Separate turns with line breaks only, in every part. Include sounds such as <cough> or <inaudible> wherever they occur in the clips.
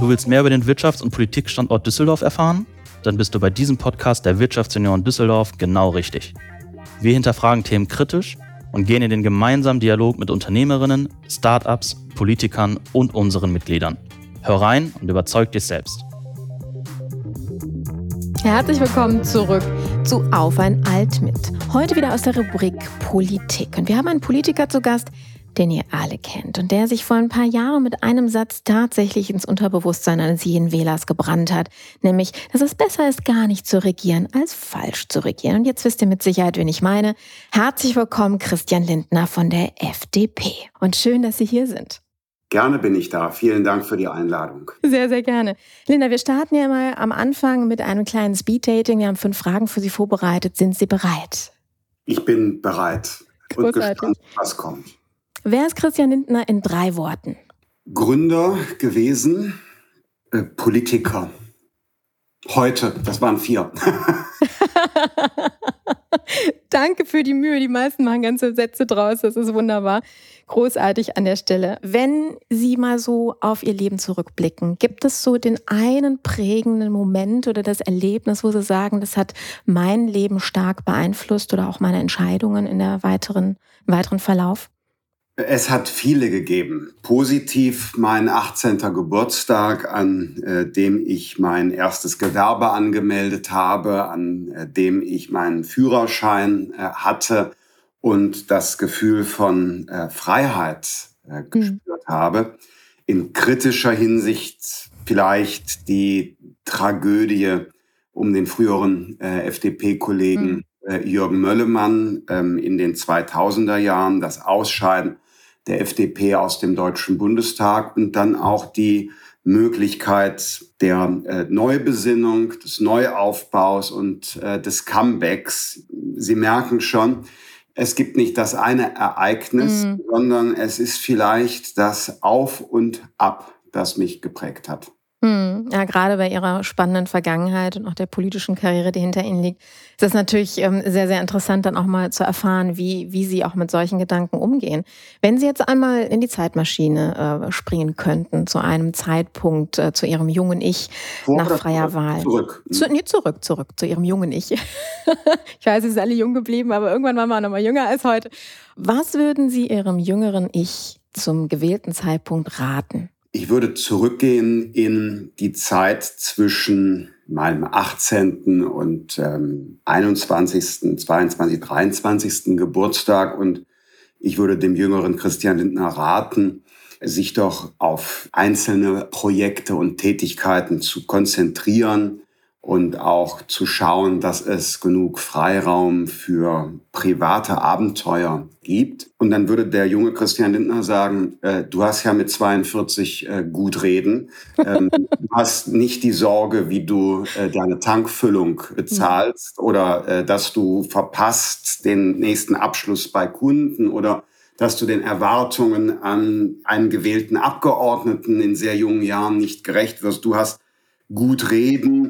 Du willst mehr über den Wirtschafts- und Politikstandort Düsseldorf erfahren? Dann bist du bei diesem Podcast der Wirtschaftsunion Düsseldorf genau richtig. Wir hinterfragen Themen kritisch und gehen in den gemeinsamen Dialog mit Unternehmerinnen, Startups, Politikern und unseren Mitgliedern. Hör rein und überzeug dich selbst.
Herzlich willkommen zurück zu Auf ein Alt mit. Heute wieder aus der Rubrik Politik. Und wir haben einen Politiker zu Gast, den ihr alle kennt und der sich vor ein paar Jahren mit einem Satz tatsächlich ins Unterbewusstsein eines jeden Wählers gebrannt hat, nämlich, dass es besser ist, gar nicht zu regieren, als falsch zu regieren. Und jetzt wisst ihr mit Sicherheit, wen ich meine. Herzlich willkommen, Christian Lindner von der FDP. Und schön, dass Sie hier sind.
Gerne bin ich da. Vielen Dank für die Einladung.
Sehr, sehr gerne. Linda, wir starten ja mal am Anfang mit einem kleinen Speed-Dating. Wir haben fünf Fragen für Sie vorbereitet. Sind Sie bereit?
Ich bin bereit
Großartig. und gespannt,
was kommt.
Wer ist Christian Lindner in drei Worten?
Gründer gewesen, äh, Politiker. Heute, das waren vier. <laughs>
Danke für die Mühe. Die meisten machen ganze Sätze draus. Das ist wunderbar. Großartig an der Stelle. Wenn Sie mal so auf Ihr Leben zurückblicken, gibt es so den einen prägenden Moment oder das Erlebnis, wo Sie sagen, das hat mein Leben stark beeinflusst oder auch meine Entscheidungen in der weiteren, weiteren Verlauf?
Es hat viele gegeben. Positiv mein 18. Geburtstag, an äh, dem ich mein erstes Gewerbe angemeldet habe, an äh, dem ich meinen Führerschein äh, hatte und das Gefühl von äh, Freiheit äh, mhm. gespürt mhm. habe. In kritischer Hinsicht vielleicht die Tragödie um den früheren äh, FDP-Kollegen mhm. Jürgen Möllemann ähm, in den 2000er Jahren, das Ausscheiden der FDP aus dem Deutschen Bundestag und dann auch die Möglichkeit der äh, Neubesinnung, des Neuaufbaus und äh, des Comebacks. Sie merken schon, es gibt nicht das eine Ereignis, mhm. sondern es ist vielleicht das Auf und Ab, das mich geprägt hat.
Hm, ja, gerade bei Ihrer spannenden Vergangenheit und auch der politischen Karriere, die hinter Ihnen liegt, ist es natürlich ähm, sehr, sehr interessant, dann auch mal zu erfahren, wie, wie Sie auch mit solchen Gedanken umgehen. Wenn Sie jetzt einmal in die Zeitmaschine äh, springen könnten, zu einem Zeitpunkt, äh, zu Ihrem jungen Ich Vor nach freier Wahl.
Zurück.
Zu, nee, zurück, zurück, zu Ihrem jungen Ich. <laughs> ich weiß, Sie sind alle jung geblieben, aber irgendwann waren wir auch noch mal jünger als heute. Was würden Sie Ihrem jüngeren Ich zum gewählten Zeitpunkt raten?
Ich würde zurückgehen in die Zeit zwischen meinem 18. und ähm, 21., 22., 23. Geburtstag und ich würde dem jüngeren Christian Lindner raten, sich doch auf einzelne Projekte und Tätigkeiten zu konzentrieren, und auch zu schauen, dass es genug Freiraum für private Abenteuer gibt. Und dann würde der junge Christian Lindner sagen, äh, du hast ja mit 42 äh, gut reden. Ähm, <laughs> du hast nicht die Sorge, wie du äh, deine Tankfüllung bezahlst oder äh, dass du verpasst den nächsten Abschluss bei Kunden oder dass du den Erwartungen an einen gewählten Abgeordneten in sehr jungen Jahren nicht gerecht wirst. Du hast gut reden.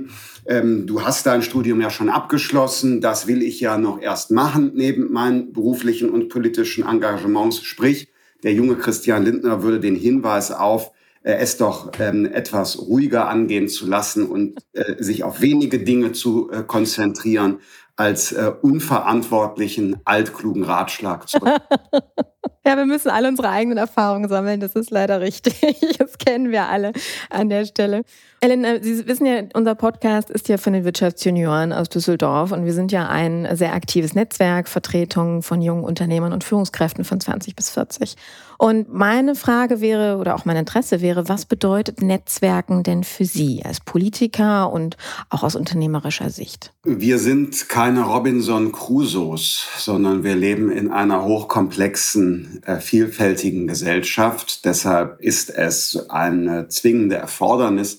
Ähm, du hast dein Studium ja schon abgeschlossen. Das will ich ja noch erst machen neben meinen beruflichen und politischen Engagements. Sprich, der junge Christian Lindner würde den Hinweis auf äh, es doch ähm, etwas ruhiger angehen zu lassen und äh, sich auf wenige Dinge zu äh, konzentrieren, als äh, unverantwortlichen, altklugen Ratschlag zurück. <laughs>
ja, wir müssen alle unsere eigenen Erfahrungen sammeln. Das ist leider richtig. <laughs> Das kennen wir alle an der Stelle. Ellen, äh, Sie wissen ja, unser Podcast ist ja von den Wirtschaftsjunioren aus Düsseldorf und wir sind ja ein sehr aktives Netzwerk, Vertretung von jungen Unternehmern und Führungskräften von 20 bis 40. Und meine Frage wäre oder auch mein Interesse wäre, was bedeutet Netzwerken denn für Sie als Politiker und auch aus unternehmerischer Sicht?
Wir sind keine Robinson Crusoes, sondern wir leben in einer hochkomplexen, äh, vielfältigen Gesellschaft. Deshalb ist es eine zwingende Erfordernis,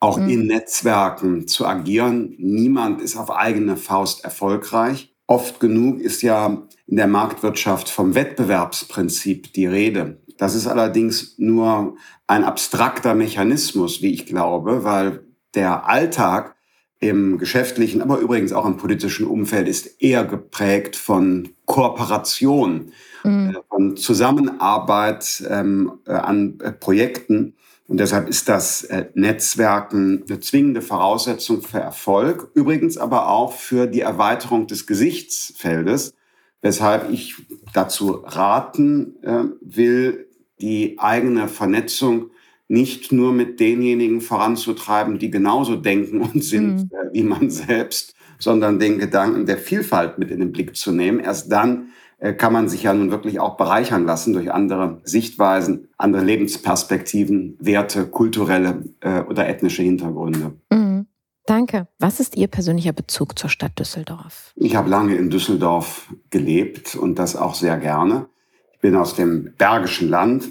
auch mhm. in Netzwerken zu agieren. Niemand ist auf eigene Faust erfolgreich. Oft genug ist ja in der Marktwirtschaft vom Wettbewerbsprinzip die Rede. Das ist allerdings nur ein abstrakter Mechanismus, wie ich glaube, weil der Alltag im geschäftlichen, aber übrigens auch im politischen Umfeld ist eher geprägt von Kooperation, mhm. Äh, von Zusammenarbeit ähm, äh, an äh, Projekten Und deshalb ist das Netzwerken eine zwingende Voraussetzung für Erfolg, übrigens aber auch für die Erweiterung des Gesichtsfeldes, weshalb ich dazu raten äh, will, die eigene Vernetzung nicht nur mit denjenigen voranzutreiben, die genauso denken und sind mhm. Wie man selbst, sondern den Gedanken der Vielfalt mit in den Blick zu nehmen. Erst dann kann man sich ja nun wirklich auch bereichern lassen durch andere Sichtweisen, andere Lebensperspektiven, Werte, kulturelle äh, oder ethnische Hintergründe.
Mhm. Danke. Was ist Ihr persönlicher Bezug zur Stadt Düsseldorf?
Ich habe lange in Düsseldorf gelebt und das auch sehr gerne. Ich bin aus dem Bergischen Land.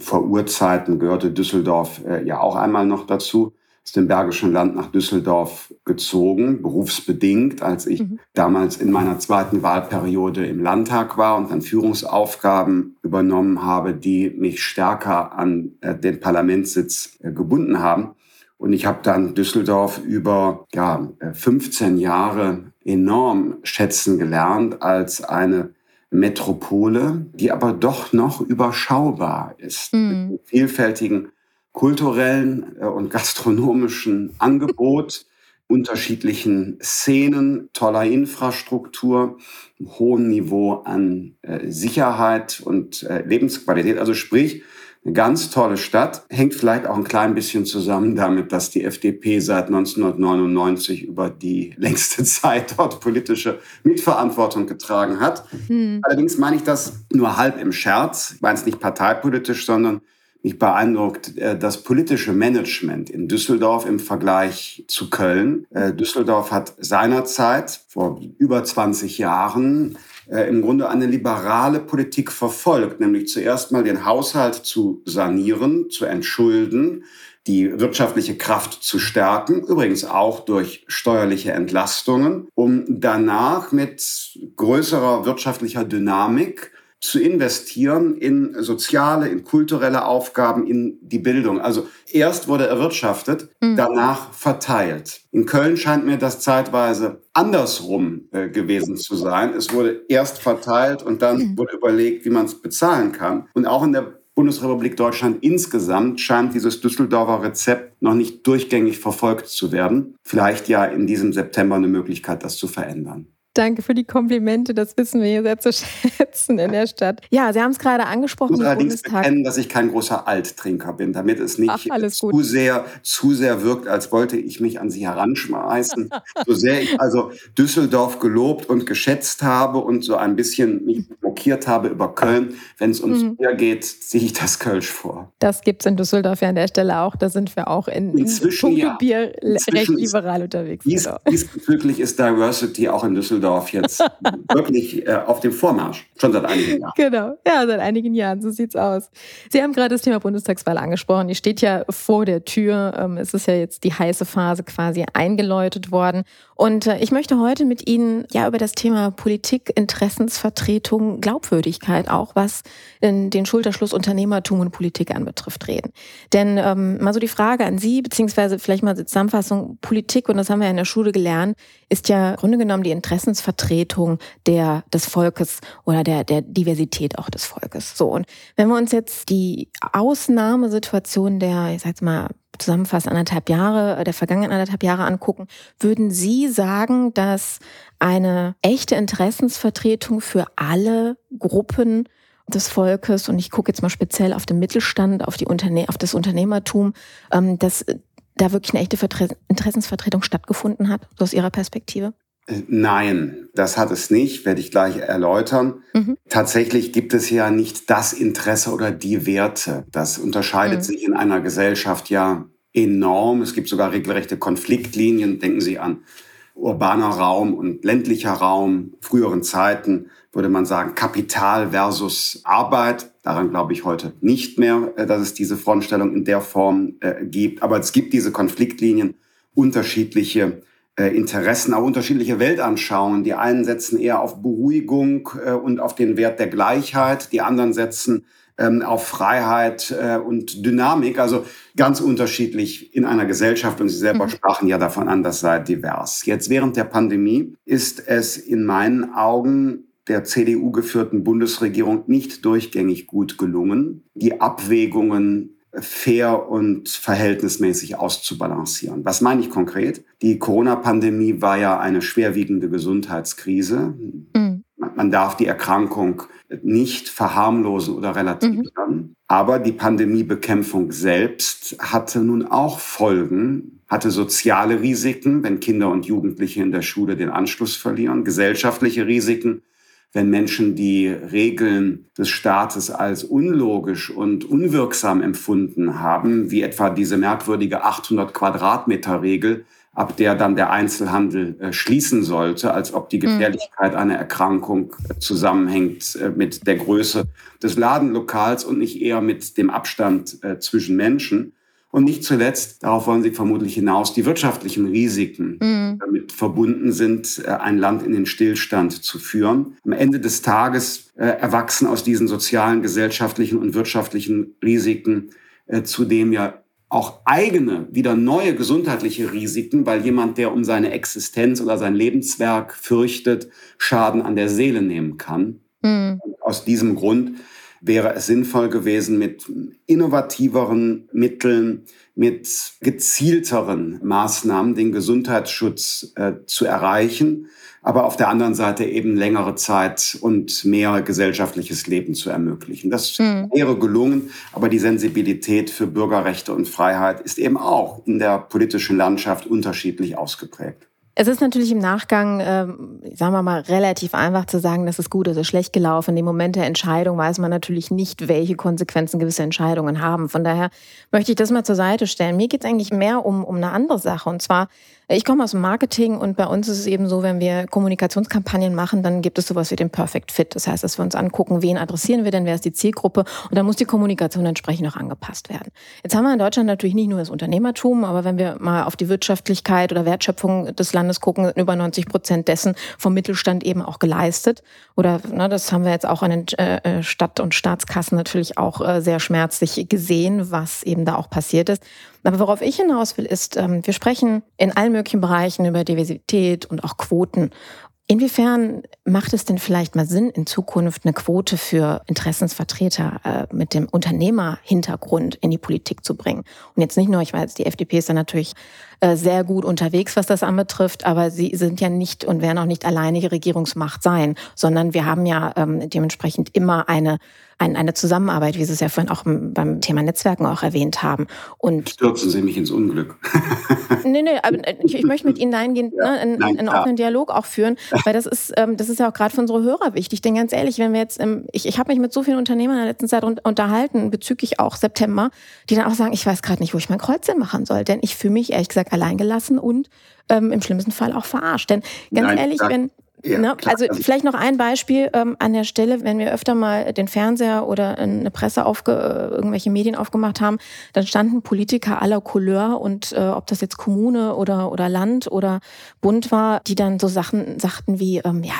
Vor Urzeiten gehörte Düsseldorf äh, ja auch einmal noch dazu aus dem Bergischen Land nach Düsseldorf gezogen, berufsbedingt, als ich mhm. damals in meiner zweiten Wahlperiode im Landtag war und dann Führungsaufgaben übernommen habe, die mich stärker an äh, den Parlamentssitz äh, gebunden haben. Und ich habe dann Düsseldorf über ja, 15 äh, Jahre enorm schätzen gelernt als eine Metropole, die aber doch noch überschaubar ist. Mhm. Mit vielfältigen kulturellen äh, und gastronomischen Angebot, <laughs> unterschiedlichen Szenen, toller Infrastruktur, hohem Niveau an äh, Sicherheit und äh, Lebensqualität. Also sprich, eine ganz tolle Stadt, hängt vielleicht auch ein klein bisschen zusammen damit, dass die FDP seit 1999 über die <laughs> längste Zeit dort politische Mitverantwortung getragen hat. Hm. Allerdings meine ich das nur halb im Scherz. Ich meine es nicht parteipolitisch, sondern mich beeindruckt äh, das politische Management in Düsseldorf im Vergleich zu Köln. Äh, Düsseldorf hat seinerzeit vor über 20 Jahren äh, im Grunde eine liberale Politik verfolgt, nämlich zuerst mal den Haushalt zu sanieren, zu entschulden, die wirtschaftliche Kraft zu stärken, übrigens auch durch steuerliche Entlastungen, um danach mit größerer wirtschaftlicher Dynamik zu investieren in soziale, in kulturelle Aufgaben, in die Bildung. Also erst wurde erwirtschaftet, mhm. danach verteilt. In Köln scheint mir das zeitweise andersrum äh, gewesen zu sein. Es wurde erst verteilt und dann mhm. wurde überlegt, wie man es bezahlen kann. Und auch in der Bundesrepublik Deutschland insgesamt scheint dieses Düsseldorfer Rezept noch nicht durchgängig verfolgt zu werden. Vielleicht ja in diesem September eine Möglichkeit, das zu verändern.
Danke für die Komplimente, das wissen wir hier sehr zu schätzen in der Stadt. Ja, Sie haben es gerade angesprochen. Ich
muss allerdings bekennen, dass ich kein großer Alttrinker bin, damit es nicht Ach, zu, sehr, zu sehr wirkt, als wollte ich mich an Sie heranschmeißen. so sehr ich also Düsseldorf gelobt und geschätzt habe und so ein bisschen mich mokiert habe über Köln, wenn es ums mhm. Bier geht, ziehe ich das Kölsch vor.
Das gibt es in Düsseldorf ja an der Stelle auch. Da sind wir auch in,
Inzwischen,
in
ja.
Bier recht liberal unterwegs.
Dies, genau. diesbezüglich ist Diversity auch in Düsseldorf Düsseldorf jetzt <laughs> wirklich äh, auf dem Vormarsch, schon seit einigen Jahren.
Genau, ja, seit einigen Jahren, so sieht's aus. Sie haben gerade das Thema Bundestagswahl angesprochen. Die steht ja vor der Tür. Ähm, es ist ja jetzt die heiße Phase quasi eingeläutet worden. Und äh, ich möchte heute mit Ihnen ja über das Thema Politik, Interessensvertretung, Glaubwürdigkeit auch, was den Schulterschluss Unternehmertum und Politik anbetrifft, reden. Denn ähm, mal so die Frage an Sie, beziehungsweise vielleicht mal die Zusammenfassung, Politik, und das haben wir ja in der Schule gelernt, ist ja im Grunde genommen die Interessensvertretung der, des Volkes oder der, der Diversität auch des Volkes. So, und wenn wir uns jetzt die Ausnahmesituation der, ich sag's mal, zusammenfassend anderthalb Jahre, der vergangenen anderthalb Jahre angucken, würden Sie sagen, dass eine echte Interessensvertretung für alle Gruppen des Volkes, und ich gucke jetzt mal speziell auf den Mittelstand, auf, die Unterne auf das Unternehmertum, ähm, dass da wirklich eine echte Vertre Interessensvertretung stattgefunden hat, so aus Ihrer Perspektive?
Äh, nein, das hat es nicht, werde ich gleich erläutern. Mhm. Tatsächlich gibt es ja nicht das Interesse oder die Werte. Das unterscheidet mhm. sich in einer Gesellschaft ja enorm. Es gibt sogar regelrechte Konfliktlinien. Denken Sie an urbaner Raum und ländlicher Raum. Früheren Zeiten würde man sagen Kapital versus Arbeit. Daran glaube ich heute nicht mehr, äh, dass es diese Frontstellung in der Form äh, gibt. Aber es gibt diese Konfliktlinien, unterschiedliche Interessen, auch unterschiedliche Weltanschauungen. Die einen setzen eher auf Beruhigung äh, und auf den Wert der Gleichheit, die anderen setzen ähm, auf Freiheit äh, und Dynamik. Also ganz unterschiedlich in einer Gesellschaft. Und Sie selber mhm. sprachen ja davon an, das sei divers. Jetzt während der Pandemie ist es in meinen Augen der CDU geführten Bundesregierung nicht durchgängig gut gelungen, die Abwägungen fair und verhältnismäßig auszubalancieren. Was meine ich konkret? Die Corona-Pandemie war ja eine schwerwiegende Gesundheitskrise. Mhm. Man darf die Erkrankung nicht verharmlosen oder relativieren. Mhm. Aber die Pandemiebekämpfung selbst hatte nun auch Folgen, hatte soziale Risiken, wenn Kinder und Jugendliche in der Schule den Anschluss verlieren, gesellschaftliche Risiken, wenn Menschen die Regeln des Staates als unlogisch und unwirksam empfunden haben, wie etwa diese merkwürdige 800 Quadratmeter Regel, ab der dann der Einzelhandel äh, schließen sollte, als ob die mhm. Gefährlichkeit einer Erkrankung äh, zusammenhängt äh, mit der Größe des Ladenlokals und nicht eher mit dem Abstand zwischen Menschen. Und nicht zuletzt, darauf wollen Sie vermutlich hinaus, die wirtschaftlichen Risiken mhm. damit verbunden sind, äh, ein Land in den Stillstand zu führen. Am Ende des Tages äh, erwachsen aus diesen sozialen, gesellschaftlichen und wirtschaftlichen Risiken äh, zudem ja auch eigene, wieder neue gesundheitliche Risiken, weil jemand, der um seine Existenz oder sein Lebenswerk fürchtet, Schaden an der Seele nehmen kann. Mhm. Aus diesem Grund wäre es sinnvoll gewesen, mit innovativeren Mitteln, mit gezielteren Maßnahmen den Gesundheitsschutz äh, zu erreichen, aber auf der anderen Seite eben längere Zeit und mehr gesellschaftliches Leben zu ermöglichen. Das mhm. wäre gelungen, aber die Sensibilität für Bürgerrechte und Freiheit ist eben auch in der politischen Landschaft unterschiedlich ausgeprägt.
Es ist natürlich im Nachgang, äh, sagen wir mal, relativ einfach zu sagen, das ist gut, das ist schlecht gelaufen. In dem Moment der Entscheidung weiß man natürlich nicht, welche Konsequenzen gewisse Entscheidungen haben. Von daher möchte ich das mal zur Seite stellen. Mir geht es eigentlich mehr um, um eine andere Sache. Und zwar ich komme aus dem Marketing und bei uns ist es eben so, wenn wir Kommunikationskampagnen machen, dann gibt es sowas wie den Perfect Fit. Das heißt, dass wir uns angucken, wen adressieren wir denn, wer ist die Zielgruppe und dann muss die Kommunikation entsprechend auch angepasst werden. Jetzt haben wir in Deutschland natürlich nicht nur das Unternehmertum, aber wenn wir mal auf die Wirtschaftlichkeit oder Wertschöpfung des Landes gucken, über 90 Prozent dessen vom Mittelstand eben auch geleistet. Oder ne, das haben wir jetzt auch an den äh, äh Stadt- und Staatskassen natürlich auch äh, sehr schmerzlich gesehen, was eben da auch passiert ist. Aber worauf ich hinaus will, ist, ähm, wir sprechen in allen möglichen Bereichen über Diversität und auch Quoten. Inwiefern macht es denn vielleicht mal Sinn, in Zukunft eine Quote für Interessensvertreter äh, mit dem Unternehmerhintergrund in die Politik zu bringen? Und jetzt nicht nur, ich weiß, die FDP ist da natürlich äh, sehr gut unterwegs, was das anbetrifft, aber sie sind ja nicht und werden auch nicht alleinige Regierungsmacht sein, sondern wir haben ja ähm, dementsprechend immer eine ein, eine Zusammenarbeit, wie Sie es ja vorhin auch beim Thema Netzwerken auch erwähnt haben.
Und Stürzen Sie mich ins Unglück.
nee, nee, aber ich, ich möchte mit Ihnen dahingehend <laughs> ja, ne, einen, nein, einen offenen Dialog auch führen, weil das ist, ähm, das ist ja auch gerade für unsere Hörer wichtig. Denn ganz ehrlich, wenn wir jetzt, ähm, ich, ich habe mich mit so vielen Unternehmern in der letzten Zeit unterhalten, bezüglich auch September, die dann auch sagen, ich weiß gerade nicht, wo ich mein Kreuzchen machen soll. Denn ich fühle mich ehrlich gesagt alleingelassen und ähm, im schlimmsten Fall auch verarscht. Denn ganz Nein, ehrlich, wenn, ja, ne? Also vielleicht noch ein Beispiel ähm, an der Stelle, wenn wir öfter mal den Fernseher oder eine Presse aufge äh, irgendwelche Medien aufgemacht haben, dann standen Politiker aller Couleur und äh, ob das jetzt Kommune oder oder Land oder Bund war, die dann so Sachen sagten wie ähm, ja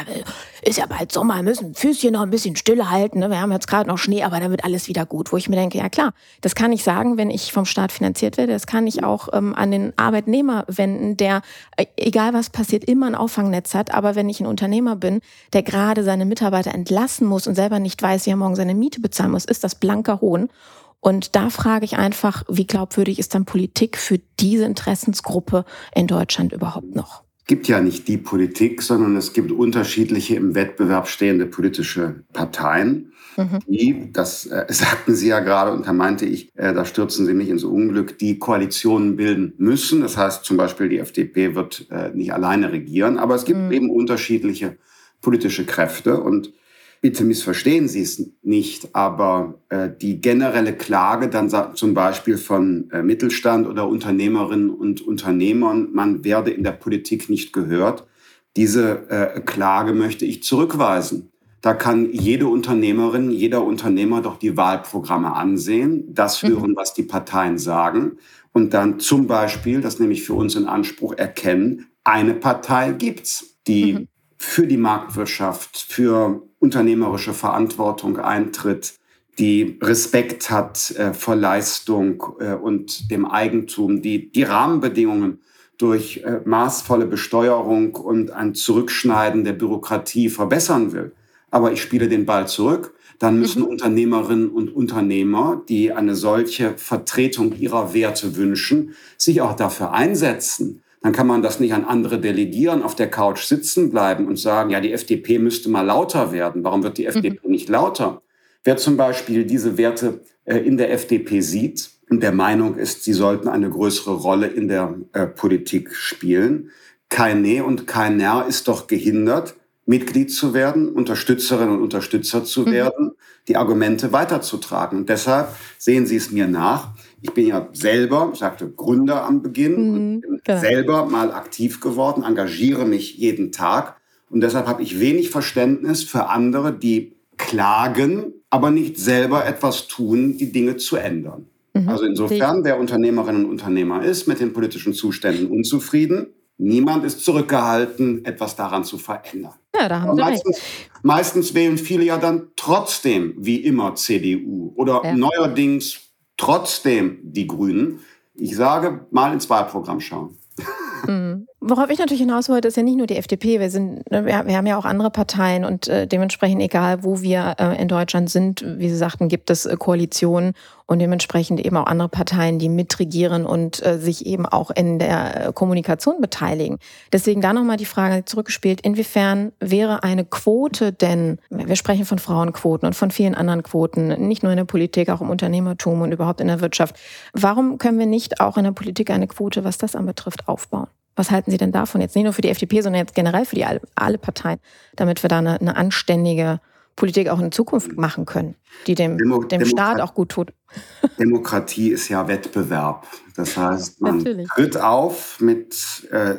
ist ja bald Sommer, müssen Füßchen noch ein bisschen stille halten, ne? wir haben jetzt gerade noch Schnee, aber dann wird alles wieder gut. Wo ich mir denke, ja klar, das kann ich sagen, wenn ich vom Staat finanziert werde, das kann ich auch ähm, an den Arbeitnehmer wenden, der äh, egal was passiert immer ein Auffangnetz hat, aber wenn ich ein Unternehmer bin, der gerade seine Mitarbeiter entlassen muss und selber nicht weiß, wie er morgen seine Miete bezahlen muss, ist das blanker Hohn. Und da frage ich einfach, wie glaubwürdig ist dann Politik für diese Interessensgruppe in Deutschland überhaupt noch?
Es gibt ja nicht die Politik, sondern es gibt unterschiedliche im Wettbewerb stehende politische Parteien. Mhm. Die, das äh, <laughs> sagten Sie ja gerade und da meinte ich, äh, da stürzen Sie mich ins Unglück, die Koalitionen bilden müssen. Das heißt zum Beispiel, die FDP wird äh, nicht alleine regieren, aber es gibt mhm. eben unterschiedliche politische Kräfte und bitte missverstehen Sie es nicht, aber äh, die generelle Klage dann zum Beispiel von äh, Mittelstand oder Unternehmerinnen und Unternehmern, man werde in der Politik nicht gehört, diese äh, Klage möchte ich zurückweisen. Da kann jede Unternehmerin, jeder Unternehmer doch die Wahlprogramme ansehen, das mhm. hören, was die Parteien sagen und dann zum Beispiel, das nehme ich für uns in Anspruch, erkennen, eine Partei gibt's, die mhm. für die Marktwirtschaft, für unternehmerische Verantwortung eintritt, die Respekt hat äh, vor Leistung äh, und dem Eigentum, die die Rahmenbedingungen durch äh, maßvolle Besteuerung und ein Zurückschneiden der Bürokratie verbessern will aber ich spiele den Ball zurück. dann müssen mhm. Unternehmerinnen und Unternehmer, die eine solche Vertretung ihrer Werte wünschen, sich auch dafür einsetzen. Dann kann man das nicht an andere delegieren, auf der Couch sitzen bleiben und sagen, ja, die FDP müsste mal lauter werden. Warum wird die FDP mhm. nicht lauter? Wer zum Beispiel diese Werte äh, in der FDP sieht und der Meinung ist, sie sollten eine größere Rolle in der äh, Politik spielen, kein Nee und kein Nerr ist doch gehindert, Mitglied zu werden, Unterstützerin und Unterstützer zu mhm. werden, die Argumente weiterzutragen. Und deshalb sehen Sie es mir nach. Ich bin ja selber, ich sagte Gründer am Beginn, mhm, bin genau. selber mal aktiv geworden, engagiere mich jeden Tag. Und deshalb habe ich wenig Verständnis für andere, die klagen, aber nicht selber etwas tun, die Dinge zu ändern. Mhm. Also insofern, wer Unternehmerinnen und Unternehmer ist, mit den politischen Zuständen unzufrieden, Niemand ist zurückgehalten, etwas daran zu verändern.
Ja, da haben Sie
meistens,
recht.
meistens wählen viele ja dann trotzdem, wie immer, CDU oder ja. neuerdings trotzdem die Grünen. Ich sage, mal ins Wahlprogramm schauen.
Mhm. Worauf ich natürlich hinaus wollte, ist ja nicht nur die FDP. Wir, sind, ne, wir, haben ja auch andere Parteien und äh, dementsprechend, egal wo wir äh, in Deutschland sind, wie Sie sagten, gibt es äh, Koalitionen und dementsprechend eben auch andere Parteien, die mitregieren und sich eben auch in der Kommunikation beteiligen. Deswegen da nochmal die Frage zurückgespielt, inwiefern wäre eine Quote denn, wir sprechen von Frauenquoten und von vielen anderen Quoten, nicht nur in der Politik, auch im Unternehmertum und überhaupt in der Wirtschaft. Warum können wir nicht auch in der Politik eine Quote, was das anbetrifft, aufbauen? Was halten Sie denn davon jetzt nicht nur für die FDP, sondern jetzt generell für die alle Parteien, damit wir da eine, eine anständige Politik auch in Zukunft machen können, die dem, Demo dem Staat auch gut tut? <laughs>
Demokratie ist ja Wettbewerb. Das heißt, man Natürlich. tritt auf mit äh,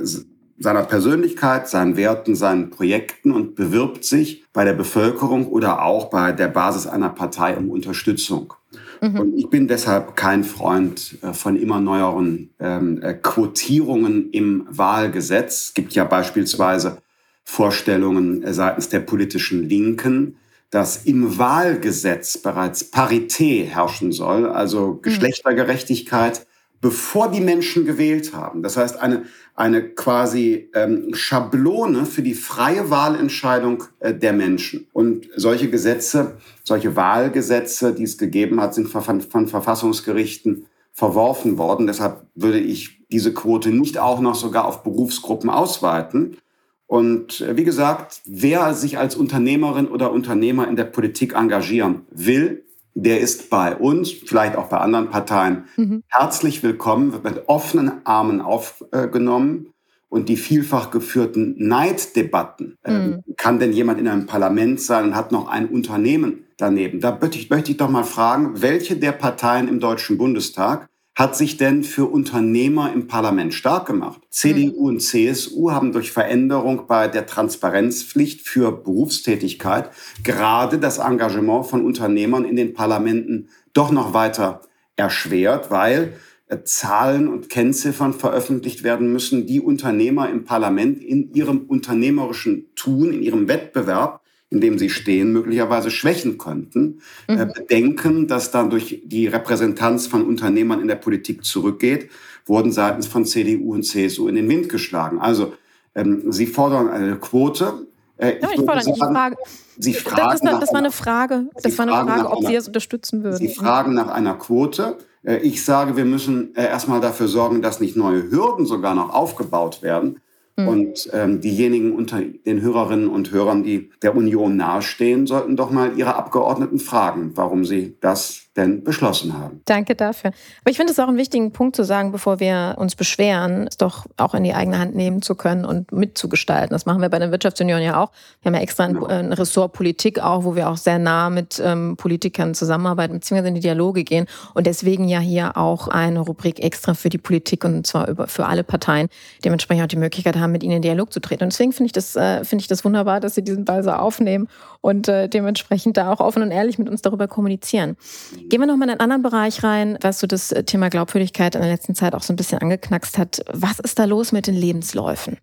seiner Persönlichkeit, seinen Werten, seinen Projekten und bewirbt sich bei der Bevölkerung oder auch bei der Basis einer Partei um Unterstützung. Mhm. Und ich bin deshalb kein Freund äh, von immer neueren ähm, äh, Quotierungen im Wahlgesetz. Es gibt ja beispielsweise Vorstellungen äh, seitens der politischen Linken, dass im Wahlgesetz bereits Parität herrschen soll, also mhm. Geschlechtergerechtigkeit, bevor die Menschen gewählt haben. Das heißt, eine, eine quasi ähm, Schablone für die freie Wahlentscheidung äh, der Menschen. Und solche Gesetze, solche Wahlgesetze, die es gegeben hat, sind von, von Verfassungsgerichten verworfen worden. Deshalb würde ich diese Quote nicht auch noch sogar auf Berufsgruppen ausweiten. Und äh, wie gesagt, wer sich als Unternehmerin oder Unternehmer in der Politik engagieren will, der ist bei uns, vielleicht auch bei anderen Parteien, mhm. herzlich willkommen, wird mit offenen Armen aufgenommen. Und die vielfach geführten Neiddebatten, äh, mhm. kann denn jemand in einem Parlament sein und hat noch ein Unternehmen daneben? Da möchte ich, möchte ich doch mal fragen, welche der Parteien im Deutschen Bundestag hat sich denn für Unternehmer im Parlament stark gemacht? CDU und CSU haben durch Veränderung bei der Transparenzpflicht für Berufstätigkeit gerade das Engagement von Unternehmern in den Parlamenten doch noch weiter erschwert, weil äh, Zahlen und Kennziffern veröffentlicht werden müssen, die Unternehmer im Parlament in ihrem unternehmerischen Tun, in ihrem Wettbewerb in dem sie stehen, möglicherweise schwächen könnten, äh, mhm. bedenken, dass dann durch die Repräsentanz von Unternehmern in der Politik zurückgeht, wurden seitens von CDU und CSU in den Wind geschlagen. Also ähm, sie fordern eine Quote.
Äh, ja, ich, ich fordere sagen, Frage. Sie fragen das, das, das war eine Frage, das war eine Frage ob einer, Sie das unterstützen würden.
Sie fragen nach einer Quote. Äh, ich sage, wir müssen äh, erstmal dafür sorgen, dass nicht neue Hürden sogar noch aufgebaut werden, Mhm. Und ähm, diejenigen unter den Hörerinnen und Hörern, die der Union nahestehen, sollten doch mal ihre Abgeordneten fragen, warum sie das denn beschlossen haben.
Danke dafür. Aber ich finde es auch einen wichtigen Punkt zu sagen, bevor wir uns beschweren, es doch auch in die eigene Hand nehmen zu können und mitzugestalten. Das machen wir bei der Wirtschaftsunion ja auch. Wir haben ja extra ein, genau. ein Ressort Politik auch, wo wir auch sehr nah mit ähm, Politikern zusammenarbeiten, beziehungsweise in die Dialoge gehen. Und deswegen ja hier auch eine Rubrik extra für die Politik und zwar über, für alle Parteien, dementsprechend auch die Möglichkeit haben, mit ihnen in Dialog zu treten. Und deswegen finde ich das, äh, finde ich das wunderbar, dass Sie diesen Ball so aufnehmen und äh, dementsprechend da auch offen und ehrlich mit uns darüber kommunizieren. Gehen wir nochmal in einen anderen Bereich rein, was so das Thema Glaubwürdigkeit in der letzten Zeit auch so ein bisschen angeknackst hat. Was ist da los mit den Lebensläufen?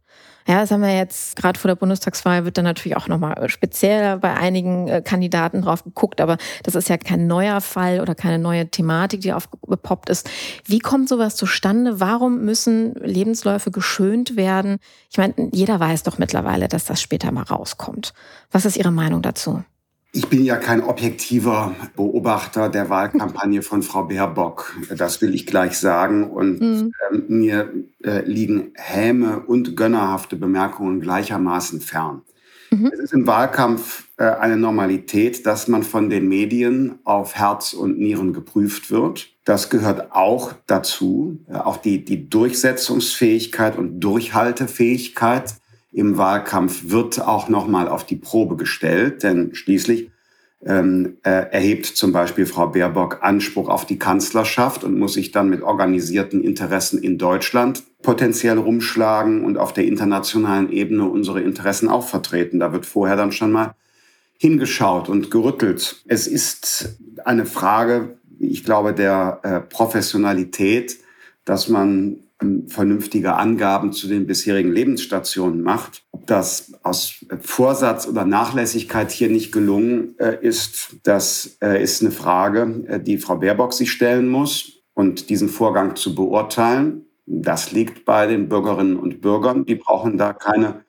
Ja, das haben wir jetzt gerade vor der Bundestagswahl wird dann natürlich auch nochmal speziell bei einigen äh, Kandidaten drauf geguckt, aber das ist ja kein neuer Fall oder keine neue Thematik, die aufgepoppt ist. Wie kommt sowas zustande? Warum müssen Lebensläufe geschönt werden? Ich meine, jeder weiß doch mittlerweile, dass das später mal rauskommt. Was ist Ihre Meinung dazu?
Ich bin ja kein objektiver Beobachter der Wahlkampagne von Frau Baerbock. Das will ich gleich sagen. Und mhm. äh, mir äh, liegen Häme und gönnerhafte Bemerkungen gleichermaßen fern. Mhm. Es ist im Wahlkampf äh, eine Normalität, dass man von den Medien auf Herz und Nieren geprüft wird. Das gehört auch dazu, äh, auch die, die Durchsetzungsfähigkeit und Durchhaltefähigkeit im Wahlkampf wird auch nochmal auf die Probe gestellt, denn schließlich ähm, äh, erhebt zum Beispiel Frau Baerbock Anspruch auf die Kanzlerschaft und muss sich dann mit organisierten Interessen in Deutschland potenziell rumschlagen und auf der internationalen Ebene unsere Interessen auch vertreten. Da wird vorher dann schon mal hingeschaut und gerüttelt. Es ist eine Frage, ich glaube, der äh, Professionalität, dass man vernünftige Angaben zu den bisherigen Lebensstationen macht. Ob das aus Vorsatz oder Nachlässigkeit hier nicht gelungen äh, ist, das äh, ist eine Frage, äh, die Frau Baerbock sich stellen muss. Und diesen Vorgang zu beurteilen, das liegt bei den Bürgerinnen und Bürgern. Die brauchen da keine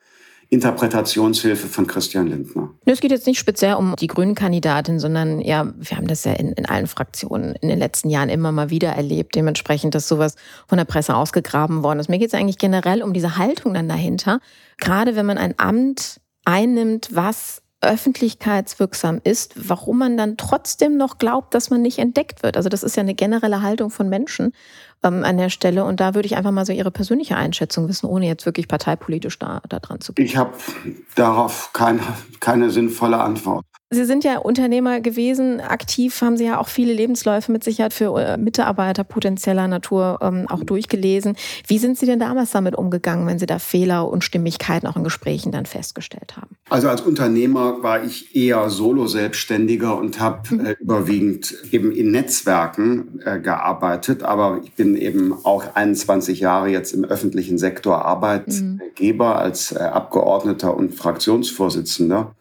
Interpretationshilfe von Christian Lindner.
Es geht jetzt nicht speziell um die Grünen-Kandidatin, sondern ja, wir haben das ja in, in allen Fraktionen in den letzten Jahren immer mal wieder erlebt, dementsprechend, dass sowas von der Presse ausgegraben worden ist. Mir geht es eigentlich generell um diese Haltung dann dahinter. Gerade wenn man ein Amt einnimmt, was öffentlichkeitswirksam ist, warum man dann trotzdem noch glaubt, dass man nicht entdeckt wird. Also das ist ja eine generelle Haltung von Menschen ähm, an der Stelle. Und da würde ich einfach mal so Ihre persönliche Einschätzung wissen, ohne jetzt wirklich parteipolitisch da, da dran zu gehen.
Ich habe darauf keine, keine sinnvolle Antwort.
Sie sind ja Unternehmer gewesen, aktiv haben Sie ja auch viele Lebensläufe mit Sicherheit für äh, Mitarbeiter potenzieller Natur ähm, auch durchgelesen. Wie sind Sie denn damals damit umgegangen, wenn Sie da Fehler und Stimmigkeiten auch in Gesprächen dann festgestellt haben?
Also als Unternehmer war ich eher Solo-Selbstständiger und habe mhm. äh, überwiegend eben in Netzwerken äh, gearbeitet, aber ich bin eben auch 21 Jahre jetzt im öffentlichen Sektor Arbeitgeber mhm. als äh, Abgeordneter und Fraktionsvorsitzender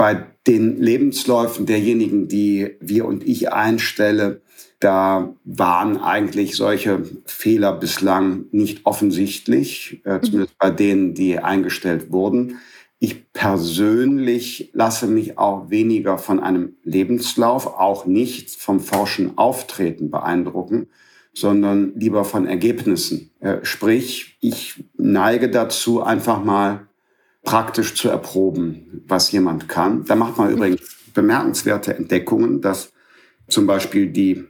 bei den Lebensläufen derjenigen, die wir und ich einstelle, da waren eigentlich solche Fehler bislang nicht offensichtlich, äh, mhm. zumindest bei denen, die eingestellt wurden. Ich persönlich lasse mich auch weniger von einem Lebenslauf, auch nicht vom forschen Auftreten beeindrucken, sondern lieber von Ergebnissen. Äh, sprich, ich neige dazu, einfach mal praktisch zu erproben, was jemand kann. Da macht man übrigens bemerkenswerte Entdeckungen, dass zum Beispiel die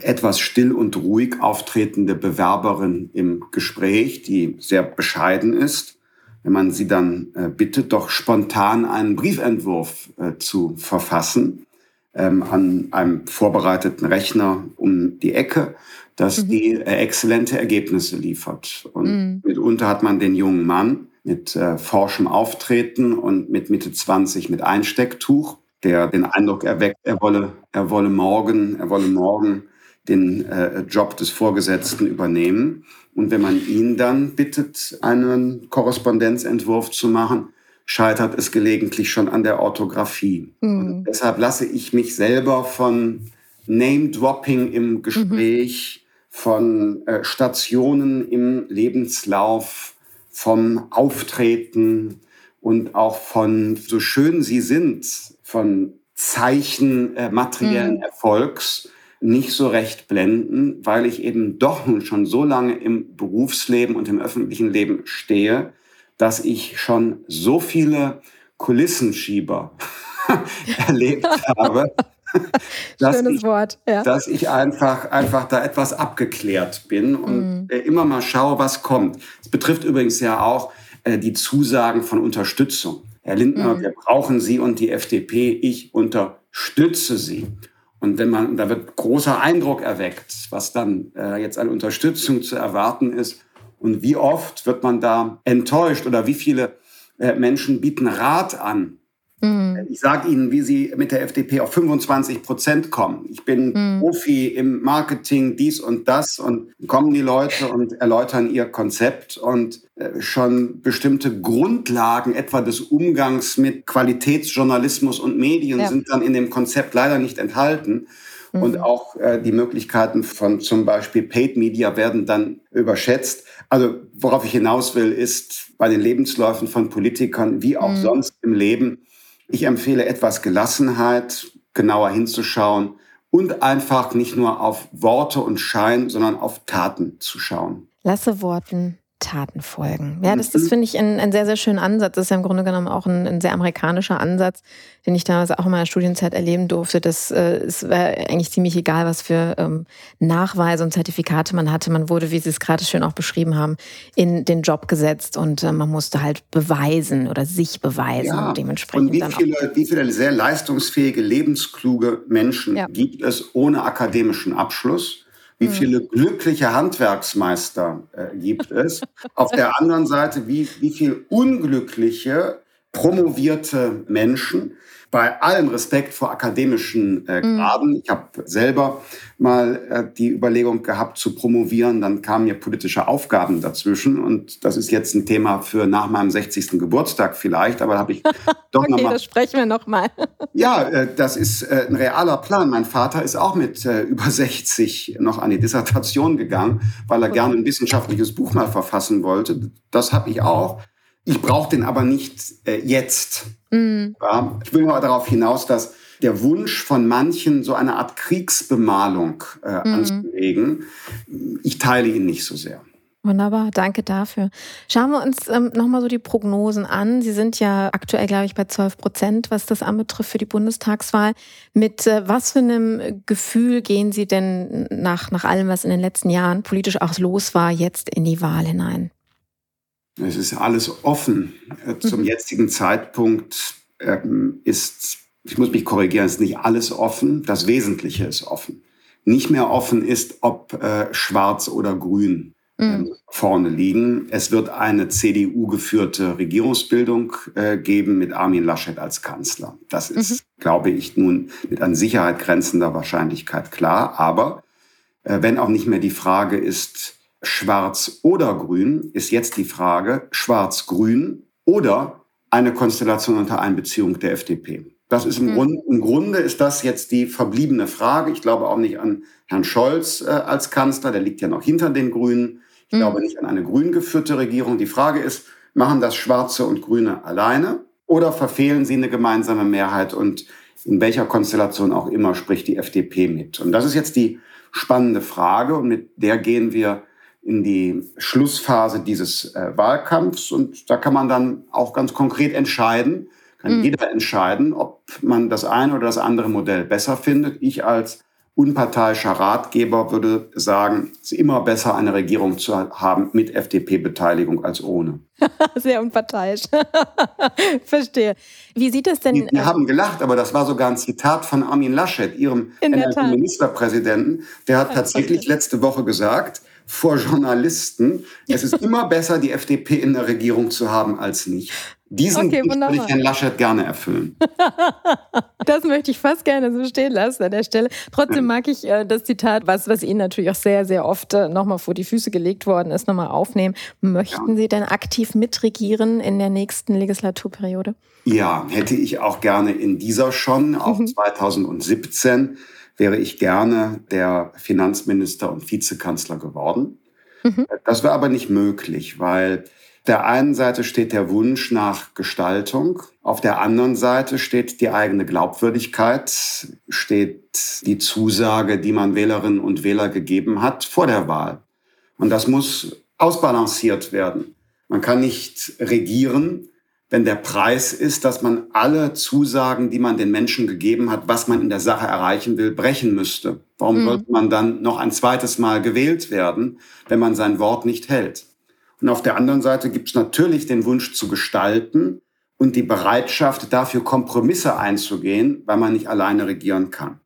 etwas still und ruhig auftretende Bewerberin im Gespräch, die sehr bescheiden ist, wenn man sie dann äh, bittet, doch spontan einen Briefentwurf äh, zu verfassen ähm, an einem vorbereiteten Rechner um die Ecke, dass mhm. die äh, exzellente Ergebnisse liefert. Und mhm. mitunter hat man den jungen Mann, mit äh, forschem Auftreten und mit Mitte 20 mit Einstecktuch, der den Eindruck erweckt, er wolle, er wolle morgen, er wolle morgen den äh, Job des Vorgesetzten übernehmen. Und wenn man ihn dann bittet, einen Korrespondenzentwurf zu machen, scheitert es gelegentlich schon an der Orthographie. Mhm. deshalb lasse ich mich selber von Name-Dropping im Gespräch, mhm. von äh, Stationen im Lebenslauf vom Auftreten und auch von, so schön sie sind, von Zeichen äh, materiellen mhm. Erfolgs nicht so recht blenden, weil ich eben doch nun schon so lange im Berufsleben und im öffentlichen Leben stehe, dass ich schon so viele Kulissenschieber <laughs> erlebt <laughs> habe, <laughs>
Schönes
ich,
Wort, ja.
dass ich einfach, einfach da etwas abgeklärt bin und mhm. immer mal schaue, was kommt. Das betrifft übrigens ja auch äh, die Zusagen von Unterstützung. Herr Lindner, mhm. wir brauchen Sie und die FDP. Ich unterstütze Sie. Und wenn man, da wird großer Eindruck erweckt, was dann äh, jetzt an Unterstützung zu erwarten ist. Und wie oft wird man da enttäuscht oder wie viele äh, Menschen bieten Rat an, Mhm. Ich sage Ihnen, wie Sie mit der FDP auf 25 Prozent kommen. Ich bin mhm. Profi im Marketing, dies und das und kommen die Leute und erläutern ihr Konzept und äh, schon bestimmte Grundlagen etwa des Umgangs mit Qualitätsjournalismus und Medien ja. sind dann in dem Konzept leider nicht enthalten. Mhm. Und auch äh, die Möglichkeiten von zum Beispiel Paid Media werden dann überschätzt. Also worauf ich hinaus will, ist bei den Lebensläufen von Politikern wie auch mhm. sonst im Leben, Ich empfehle etwas Gelassenheit, genauer hinzuschauen und einfach nicht nur auf Worte und Schein, sondern auf Taten zu schauen.
Lasse Worten Taten folgen. Ja, das, das mhm. finde ich ein, ein, sehr, sehr schönen Ansatz. Das ist ja im Grunde genommen auch ein, ein sehr amerikanischer Ansatz, den ich damals auch in meiner Studienzeit erleben durfte. Das äh, es war eigentlich ziemlich egal, was für ähm, Nachweise und Zertifikate man hatte. Man wurde, wie Sie es gerade schön auch beschrieben haben, in den Job gesetzt und äh, man musste halt beweisen oder sich beweisen ja. und dementsprechend.
Und wie viele, wie viele sehr leistungsfähige, lebenskluge Menschen ja. gibt es ohne akademischen Abschluss? Wie hm. viele glückliche Handwerksmeister äh, gibt <laughs> es? Auf der anderen Seite, wie, wie viel unglückliche, promovierte Menschen, bei allem Respekt vor akademischen äh, mhm. Graden. Ich habe selber mal äh, die Überlegung gehabt zu promovieren, dann kamen mir politische Aufgaben dazwischen und das ist jetzt ein Thema für nach meinem 60. Geburtstag vielleicht, aber habe ich <laughs> doch
okay,
noch mal.
das sprechen wir noch mal. <laughs>
ja, äh, das ist äh, ein realer Plan. Mein Vater ist auch mit äh, über 60 noch an die Dissertation gegangen, weil er okay. gerne ein wissenschaftliches Buch mal verfassen wollte. Das habe ich auch. Ich brauche den aber nicht äh, jetzt. Mhm. Ja, ich will mal darauf hinaus, dass der Wunsch von manchen, so eine Art Kriegsbemalung äh, mhm. anzulegen, ich teile ihn nicht so sehr.
Wunderbar, danke dafür. Schauen wir uns ähm, nochmal so die Prognosen an. Sie sind ja aktuell, glaube ich, bei 12 Prozent, was das anbetrifft für die Bundestagswahl. Mit äh, was für einem Gefühl gehen Sie denn nach, nach allem, was in den letzten Jahren politisch auch los war, jetzt in die Wahl hinein?
Es ist alles offen. Äh, zum mhm. jetzigen Zeitpunkt ähm, ist, ich muss mich korrigieren, ist nicht alles offen. Das Wesentliche ist offen. Nicht mehr offen ist, ob äh, schwarz oder grün ähm, mhm. vorne liegen. Es wird eine CDU-geführte Regierungsbildung äh, geben mit Armin Laschet als Kanzler. Das ist, mhm. glaube ich, nun mit an Sicherheit grenzender Wahrscheinlichkeit klar. Aber wenn auch nicht mehr die Frage ist, Schwarz oder Grün ist jetzt die Frage Schwarz-Grün oder eine Konstellation unter Einbeziehung der FDP. Das ist im, mhm. Grund, im Grunde ist das jetzt die verbliebene Frage. Ich glaube auch nicht an Herrn Scholz äh, als Kanzler, der liegt ja noch hinter den Grünen. Ich mhm. glaube nicht an eine grün geführte Regierung. Die Frage ist, machen das Schwarze und Grüne alleine oder verfehlen sie eine gemeinsame Mehrheit und in welcher Konstellation auch immer spricht die FDP mit? Und das ist jetzt die spannende Frage und mit der gehen wir in die Schlussphase dieses äh, Wahlkampfs. Und da kann man dann auch ganz konkret entscheiden, kann mhm. jeder entscheiden, ob man das eine oder das andere Modell besser findet. Ich als unparteiischer Ratgeber würde sagen, es ist immer besser, eine Regierung zu haben mit FDP-Beteiligung als ohne. <laughs>
Sehr unparteiisch. <laughs> Verstehe. Wie sieht das denn?
Wir, wir haben gelacht, aber das war sogar ein Zitat von Armin Laschet, ihrem Ministerpräsidenten. Der hat tatsächlich letzte Woche gesagt, vor Journalisten. Es ist immer besser, die FDP in der Regierung zu haben, als nicht. Diesen okay, würde ich Herrn Laschet gerne erfüllen. <laughs>
das möchte ich fast gerne so stehen lassen an der Stelle. Trotzdem mag ich äh, das Zitat, was, was Ihnen natürlich auch sehr, sehr oft äh, nochmal vor die Füße gelegt worden ist, nochmal aufnehmen. Möchten ja. Sie denn aktiv mitregieren in der nächsten Legislaturperiode?
Ja, hätte ich auch gerne in dieser schon, auch mhm. 2017 wäre ich gerne der Finanzminister und Vizekanzler geworden. Mhm. Das wäre aber nicht möglich, weil der einen Seite steht der Wunsch nach Gestaltung, auf der anderen Seite steht die eigene Glaubwürdigkeit, steht die Zusage, die man Wählerinnen und Wähler gegeben hat vor der Wahl. Und das muss ausbalanciert werden. Man kann nicht regieren, wenn der Preis ist, dass man alle Zusagen, die man den Menschen gegeben hat, was man in der Sache erreichen will, brechen müsste. Warum mhm. sollte man dann noch ein zweites Mal gewählt werden, wenn man sein Wort nicht hält? Und auf der anderen Seite gibt es natürlich den Wunsch zu gestalten und die Bereitschaft, dafür Kompromisse einzugehen, weil man nicht alleine regieren kann.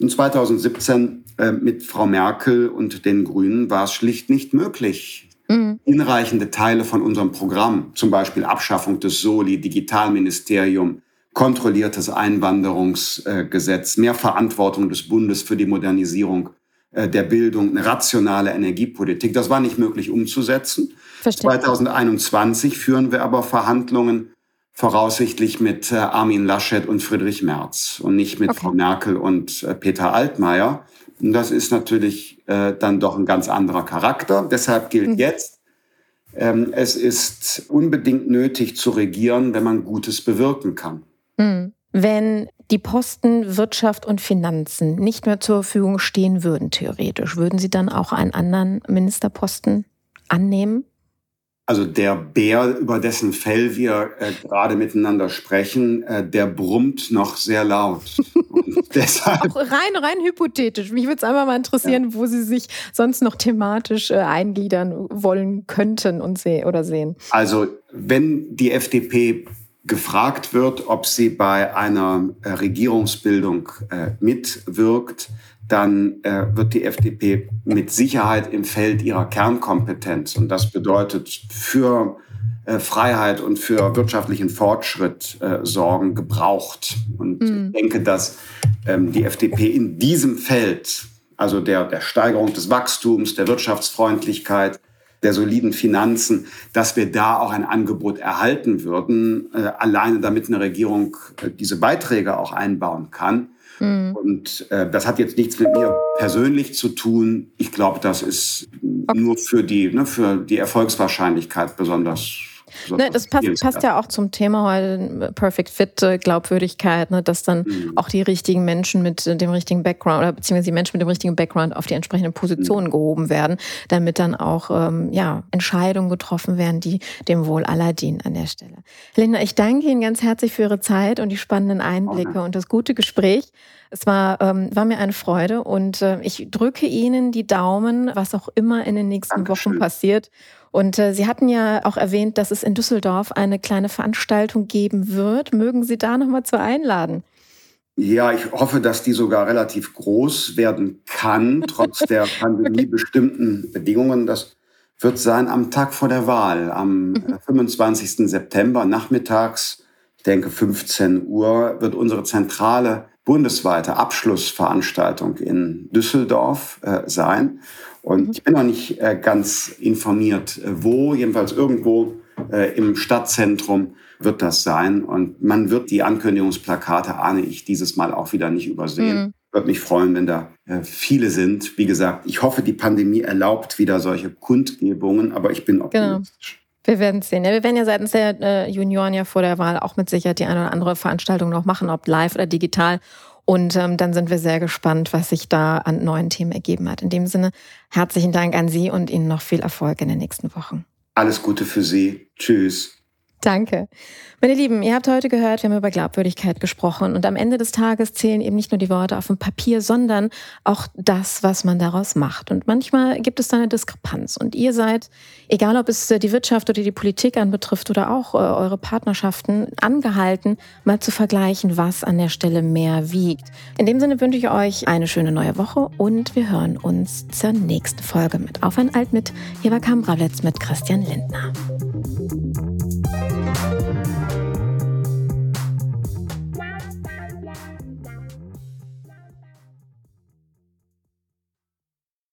Und 2017 äh, mit Frau Merkel und den Grünen war es schlicht nicht möglich, mhm. hinreichende Teile von unserem Programm, zum Beispiel Abschaffung des Soli, Digitalministerium, kontrolliertes Einwanderungsgesetz, mehr Verantwortung des Bundes für die Modernisierung äh, der Bildung, eine rationale Energiepolitik. Das war nicht möglich umzusetzen. Verstehe. 2021 führen wir aber Verhandlungen voraussichtlich mit äh, Armin Laschet und Friedrich Merz und nicht mit okay. Frau Merkel und äh, Peter Altmaier. Und das ist natürlich äh, dann doch ein ganz anderer Charakter. Deshalb gilt mhm. jetzt, ähm, es ist unbedingt nötig zu regieren, wenn man Gutes bewirken kann.
Mhm. Wenn die Posten Wirtschaft und Finanzen nicht mehr zur Verfügung stehen würden, theoretisch, würden Sie dann auch einen anderen Ministerposten annehmen?
Also der Bär, über dessen Fell wir äh, gerade miteinander sprechen, äh, der brummt noch sehr laut. <laughs>
Auch rein, rein hypothetisch. Mich würde es einfach mal interessieren, ja. wo Sie sich sonst noch thematisch äh, eingliedern wollen könnten und seh oder sehen.
Also wenn die FDP gefragt wird, ob sie bei einer äh, Regierungsbildung äh, mitwirkt, dann äh, wird die FDP mit Sicherheit im Feld ihrer Kernkompetenz, und das bedeutet für Freiheit und für wirtschaftlichen Fortschritt äh, sorgen, gebraucht. Und mhm. ich denke, dass ähm, die FDP in diesem Feld, also der, der Steigerung des Wachstums, der Wirtschaftsfreundlichkeit, der soliden Finanzen, dass wir da auch ein Angebot erhalten würden, äh, alleine damit eine Regierung äh, diese Beiträge auch einbauen kann. Mhm. Und äh, das hat jetzt nichts mit mir persönlich zu tun. Ich glaube, das ist okay. nur für die, ne, für die Erfolgswahrscheinlichkeit besonders
Ne, das passt, passt, ja auch zum Thema heute Perfect Fit, äh, Glaubwürdigkeit, ne, dass dann mhm. auch die richtigen Menschen mit dem richtigen Background oder beziehungsweise die Menschen mit dem richtigen Background auf die entsprechenden Positionen mhm. gehoben werden, damit dann auch ähm, ja, Entscheidungen getroffen werden, die dem Wohl aller dienen an der Stelle. Linda, ich danke Ihnen ganz herzlich für Ihre Zeit und die spannenden Einblicke und das gute Gespräch. Es war, ähm, war mir eine Freude und äh, ich drücke Ihnen die Daumen, was auch immer in den nächsten Dankeschön. Wochen passiert. Und äh, Sie hatten ja auch erwähnt, dass es in Düsseldorf eine kleine Veranstaltung geben wird. Mögen Sie da nochmal zu einladen?
Ja, ich hoffe, dass die sogar relativ groß werden kann, trotz der <laughs> Pandemie bestimmten Bedingungen. Das wird sein am Tag vor der Wahl, am mhm. 25. September nachmittags, ich denke 15 Uhr, wird unsere zentrale bundesweite Abschlussveranstaltung in Düsseldorf äh, sein. Und mhm. ich bin noch nicht äh, ganz informiert, äh, wo, jedenfalls irgendwo äh, im Stadtzentrum wird das sein. Und man wird die Ankündigungsplakate, ahne ich, dieses Mal auch wieder nicht übersehen. Mhm. Würde mich freuen, wenn da äh, viele sind. Wie gesagt, ich hoffe, die Pandemie erlaubt wieder solche Kundgebungen, aber ich bin genau. optimistisch.
Genau. Wir werden es sehen. Ja, wir werden ja seitens der äh, Junioren ja vor der Wahl auch mit Sicherheit die eine oder andere Veranstaltung noch machen, ob live oder digital. Und ähm, dann sind wir sehr gespannt, was sich da an neuen Themen ergeben hat. In dem Sinne, herzlichen Dank an Sie und Ihnen noch viel Erfolg in den nächsten Wochen.
Alles Gute für Sie. Tschüss.
Danke. Meine Lieben, ihr habt heute gehört, wir haben über Glaubwürdigkeit gesprochen und am Ende des Tages zählen eben nicht nur die Worte auf dem Papier, sondern auch das, was man daraus macht. Und manchmal gibt es da eine Diskrepanz und ihr seid, egal ob es die Wirtschaft oder die Politik anbetrifft oder auch äh, eure Partnerschaften, angehalten, mal zu vergleichen, was an der Stelle mehr wiegt. In dem Sinne wünsche ich euch eine schöne neue Woche und wir hören uns zur nächsten Folge mit Auf ein Alt mit. Hier war Kambralitz mit Christian Lindner.